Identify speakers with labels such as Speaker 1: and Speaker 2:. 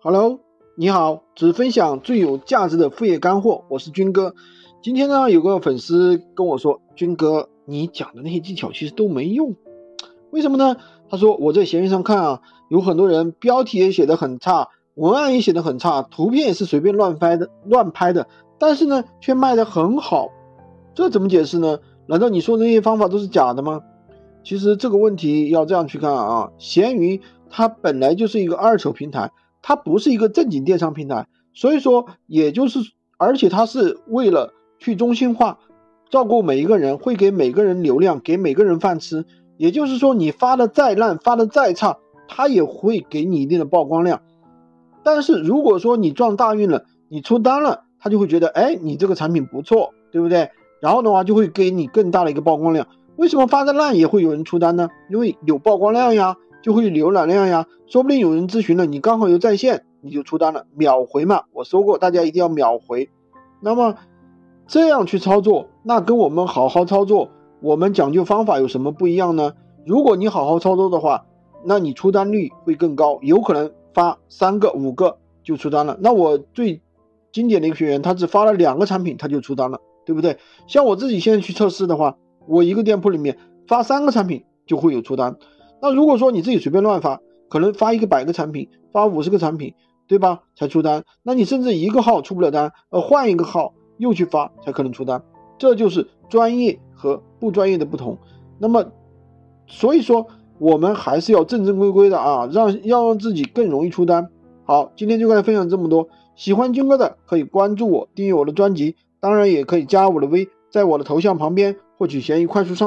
Speaker 1: Hello，你好，只分享最有价值的副业干货，我是军哥。今天呢，有个粉丝跟我说，军哥，你讲的那些技巧其实都没用，为什么呢？他说我在闲鱼上看啊，有很多人标题也写的很差，文案也写的很差，图片也是随便乱拍的，乱拍的，但是呢，却卖的很好，这怎么解释呢？难道你说的那些方法都是假的吗？其实这个问题要这样去看啊，闲鱼它本来就是一个二手平台。它不是一个正经电商平台，所以说，也就是，而且它是为了去中心化，照顾每一个人，会给每个人流量，给每个人饭吃。也就是说，你发的再烂，发的再差，它也会给你一定的曝光量。但是如果说你撞大运了，你出单了，他就会觉得，哎，你这个产品不错，对不对？然后的话，就会给你更大的一个曝光量。为什么发的烂也会有人出单呢？因为有曝光量呀。就会浏览量呀，说不定有人咨询了，你刚好又在线，你就出单了，秒回嘛。我说过，大家一定要秒回。那么这样去操作，那跟我们好好操作，我们讲究方法有什么不一样呢？如果你好好操作的话，那你出单率会更高，有可能发三个、五个就出单了。那我最经典的一个学员，他只发了两个产品，他就出单了，对不对？像我自己现在去测试的话，我一个店铺里面发三个产品就会有出单。那如果说你自己随便乱发，可能发一个百个产品，发五十个产品，对吧？才出单。那你甚至一个号出不了单，呃，换一个号又去发才可能出单。这就是专业和不专业的不同。那么，所以说我们还是要正正规规的啊，让要让自己更容易出单。好，今天就跟大家分享这么多。喜欢军哥的可以关注我，订阅我的专辑，当然也可以加我的微，在我的头像旁边获取闲鱼快速上手。